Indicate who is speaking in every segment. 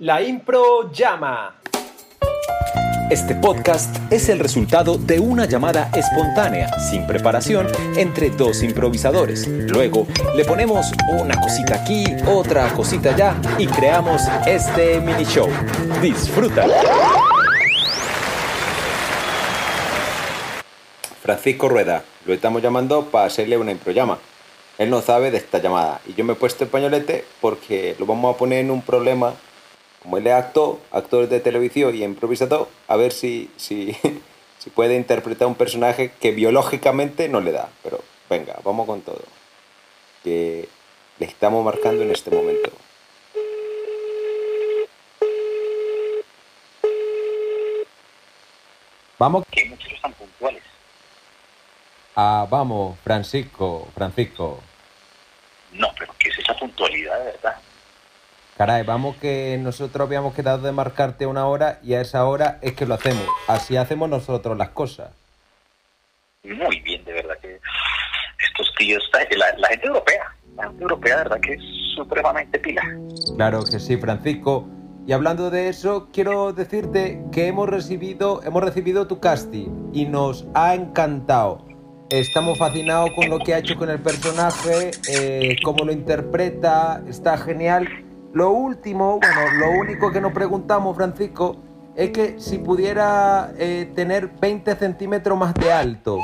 Speaker 1: La Impro llama.
Speaker 2: Este podcast es el resultado de una llamada espontánea, sin preparación, entre dos improvisadores. Luego le ponemos una cosita aquí, otra cosita allá y creamos este mini show. Disfruta.
Speaker 3: Francisco Rueda, lo estamos llamando para hacerle una improllama. Él no sabe de esta llamada y yo me he puesto el pañolete porque lo vamos a poner en un problema. Como él es actor, actor de televisión y improvisador, a ver si, si, si puede interpretar un personaje que biológicamente no le da. Pero venga, vamos con todo. Que le estamos marcando en este momento.
Speaker 2: Vamos.
Speaker 4: que muchos tan puntuales.
Speaker 2: Ah, vamos, Francisco, Francisco.
Speaker 4: No, pero ¿qué es esa puntualidad de verdad?
Speaker 2: Caray, vamos que nosotros habíamos quedado de marcarte una hora y a esa hora es que lo hacemos. Así hacemos nosotros las cosas.
Speaker 4: Muy bien, de verdad que estos tíos, la, la gente europea, la gente europea de verdad que es supremamente pila.
Speaker 2: Claro que sí, Francisco. Y hablando de eso, quiero decirte que hemos recibido, hemos recibido tu casting y nos ha encantado. Estamos fascinados con lo que ha hecho con el personaje, eh, cómo lo interpreta, está genial. Lo último, bueno, lo único que nos preguntamos, Francisco, es que si pudiera eh, tener 20 centímetros más de alto.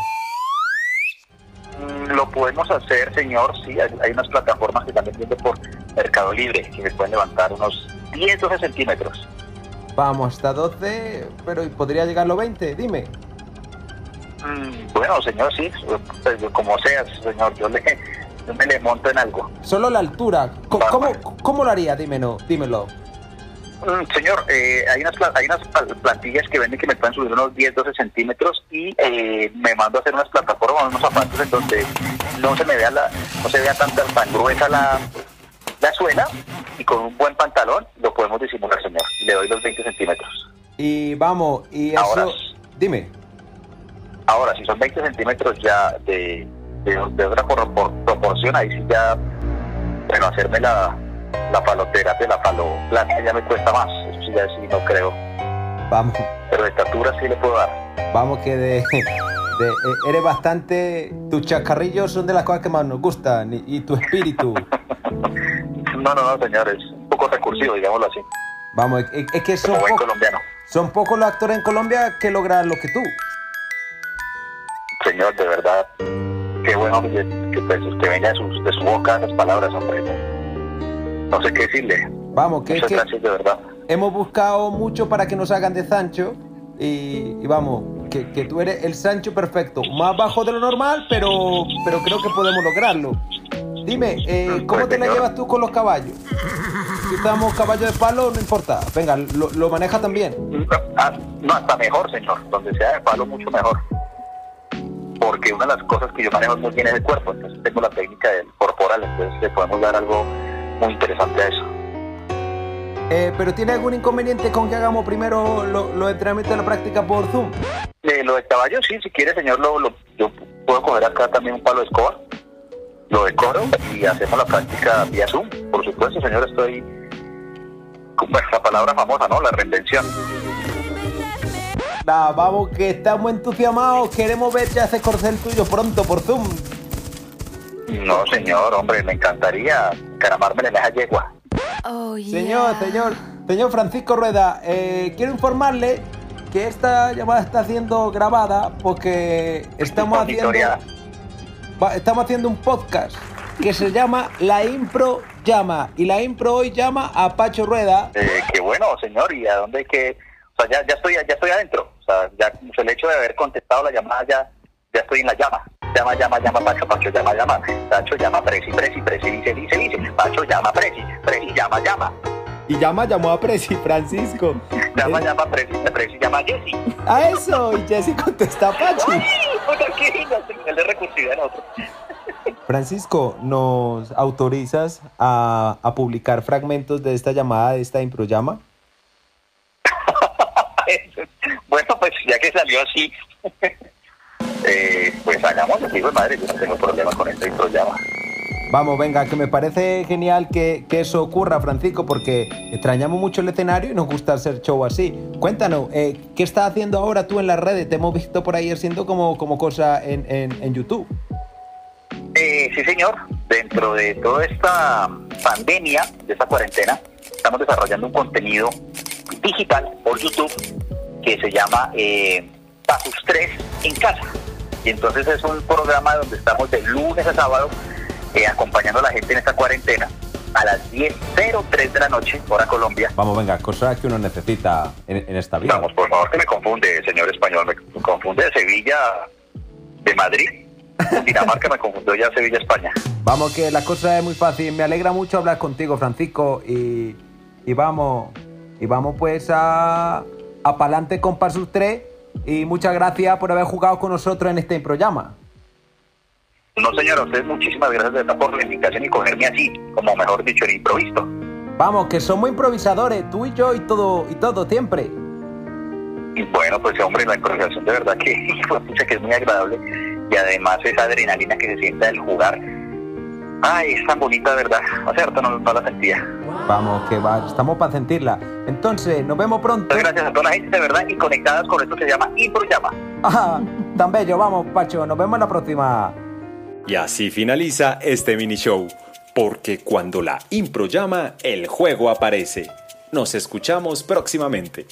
Speaker 4: Lo podemos hacer, señor, sí, hay, hay unas plataformas que también venden por Mercado Libre que me pueden levantar unos 10, 12 centímetros.
Speaker 2: Vamos, hasta 12, pero ¿podría llegar a los 20? Dime.
Speaker 4: Mm, Bueno, señor, sí, pues, como sea, señor, yo, le, yo me le monto en algo.
Speaker 2: Solo la altura. ¿Cómo, cómo lo haría? Dímelo, dímelo.
Speaker 4: Mm, Señor, eh, hay unas hay unas plantillas que venden que me pueden subir unos 10, 12 centímetros y eh, me mando a hacer unas plataformas, unos zapatos en donde no se me vea la, no se vea tan, tan, gruesa la, la suela y con un buen pantalón lo podemos disimular, señor. Le doy los 20 centímetros.
Speaker 2: Y vamos, y eso...
Speaker 4: Ahora.
Speaker 2: Dime.
Speaker 4: Ahora, si son 20 centímetros ya de, de, de otra por- por- proporción, ahí sí ya, bueno, hacerme la, la faloterapia, la faloplastia ya me cuesta más. Eso sí, ya sí no creo.
Speaker 2: Vamos,
Speaker 4: Pero de estatura sí le puedo dar.
Speaker 2: vamos que de... de- eh, eres bastante... Tus chascarrillos son de las cosas que más nos gustan y, y tu espíritu.
Speaker 4: No, no, no, señor, es un poco recursivo, digámoslo así,
Speaker 2: Vamos, es, es que son,
Speaker 4: como buen
Speaker 2: po-
Speaker 4: colombiano.
Speaker 2: son pocos los actores en Colombia que logran lo que tú.
Speaker 4: Señor, de verdad, qué bueno que, que, pues, que venga de, sus- de su boca esas palabras, hombre. No sé qué decirle.
Speaker 2: Vamos, que es
Speaker 4: Muchas
Speaker 2: que
Speaker 4: gracias, de verdad.
Speaker 2: hemos buscado mucho para que nos hagan de Sancho y, y vamos, que, que tú eres el Sancho perfecto. Más bajo de lo normal, pero, pero creo que podemos lograrlo. Dime, eh, ¿cómo
Speaker 4: Pues,
Speaker 2: te la
Speaker 4: señor.
Speaker 2: llevas tú con los caballos? Si estamos caballo de palo, no importa. Venga, lo, lo maneja también.
Speaker 4: Ah, no, hasta mejor, señor. Donde sea de palo, mucho mejor. Porque una de las cosas que yo manejo muy bien es el cuerpo. Entonces tengo la técnica del corporal. Entonces le podemos dar algo muy interesante a eso.
Speaker 2: Eh, pero ¿tiene algún inconveniente con que hagamos primero lo, lo de entrenamiento de la práctica por Zoom?
Speaker 4: Eh, lo de caballo, sí, si quiere, señor, lo, lo- yo puedo coger acá también un palo de escoba. Lo decoro y hacemos la práctica vía Zoom. Por supuesto, señor, estoy... con la palabra famosa, ¿no? La reinvención.
Speaker 2: Nah, vamos, que estamos entusiasmados. Queremos ver ya ese corcel tuyo pronto por Zoom.
Speaker 4: No, señor, hombre, me encantaría caramarme en esa yegua.
Speaker 5: Oh, yeah.
Speaker 2: Señor, señor, señor Francisco Rueda, eh, quiero informarle que esta llamada está siendo grabada porque estamos haciendo, estamos haciendo un podcast que se llama La Impro Llama y la Impro hoy llama a Pacho Rueda.
Speaker 4: Eh, qué bueno, señor, y a dónde hay que... O sea, ya, ya, estoy, ya estoy adentro. Sea, ya el hecho de haber contestado la llamada, ya, ya estoy en la llama. Llama, llama, llama, Pacho, Pacho, llama, llama. Pacho, llama, presi, presi, presi, dice, dice, dice. Pacho, llama, presi, presi, llama, llama.
Speaker 2: Y llama, llamó a Presi Francisco.
Speaker 4: Llama,
Speaker 2: Eh,
Speaker 4: llama, presi, presi, llama, Jessy.
Speaker 2: A eso, y Jesse contesta a Pachi.
Speaker 4: ¡Ay! De recursividad en otro.
Speaker 2: Francisco, ¿nos autorizas a, a publicar fragmentos de esta llamada, de esta impro llama?
Speaker 4: bueno, pues ya que salió así, eh, pues hagámoslo, hijo de madre, yo no tengo problema con este programa.
Speaker 2: Vamos, venga, que me parece genial que, que eso ocurra, Francisco, porque extrañamos mucho el escenario y nos gusta hacer show así. Cuéntanos, eh, ¿qué estás haciendo ahora tú en las redes? Te hemos visto por ahí haciendo como, como cosa en, en, en YouTube.
Speaker 4: Eh, sí, señor. Dentro de toda esta pandemia, de esta cuarentena, estamos desarrollando un contenido digital por YouTube que se llama eh, Pasus 3 en casa. Y entonces es un programa donde estamos de lunes a sábado eh, acompañando a la gente en esta cuarentena a las 10.03 de la noche, hora Colombia.
Speaker 2: Vamos, venga, cosas que uno necesita en, en esta vida.
Speaker 4: Vamos, por favor, que me confunde, señor español, me confunde de Sevilla, de Madrid. Dinamarca me confundió ya Sevilla, España.
Speaker 2: Vamos, que la cosa es muy fácil. Me alegra mucho hablar contigo, Francisco. Y, y vamos, y vamos pues a, a pa'lante con Pasus 3. Y muchas gracias por haber jugado con nosotros en este programa.
Speaker 4: No, señor, a ustedes muchísimas gracias por la invitación y cogerme así, como mejor dicho, en improviso.
Speaker 2: Vamos, que somos improvisadores, tú y yo y todo, y todo siempre.
Speaker 4: Y bueno, pues hombre, la improvisación de verdad que, que es muy agradable y además esa adrenalina que se siente al jugar. Ay, es tan bonita, de verdad. Hace harto no, no la sentía.
Speaker 2: Vamos, que va, estamos para sentirla. Entonces, nos vemos pronto.
Speaker 4: Muchas gracias a toda la gente, de verdad, y conectadas con esto se llama Improllama.
Speaker 2: Ajá, tan bello, vamos, Pacho, nos vemos en la próxima.
Speaker 1: Y así finaliza este mini show, porque cuando la impro llama, el juego aparece. Nos escuchamos próximamente.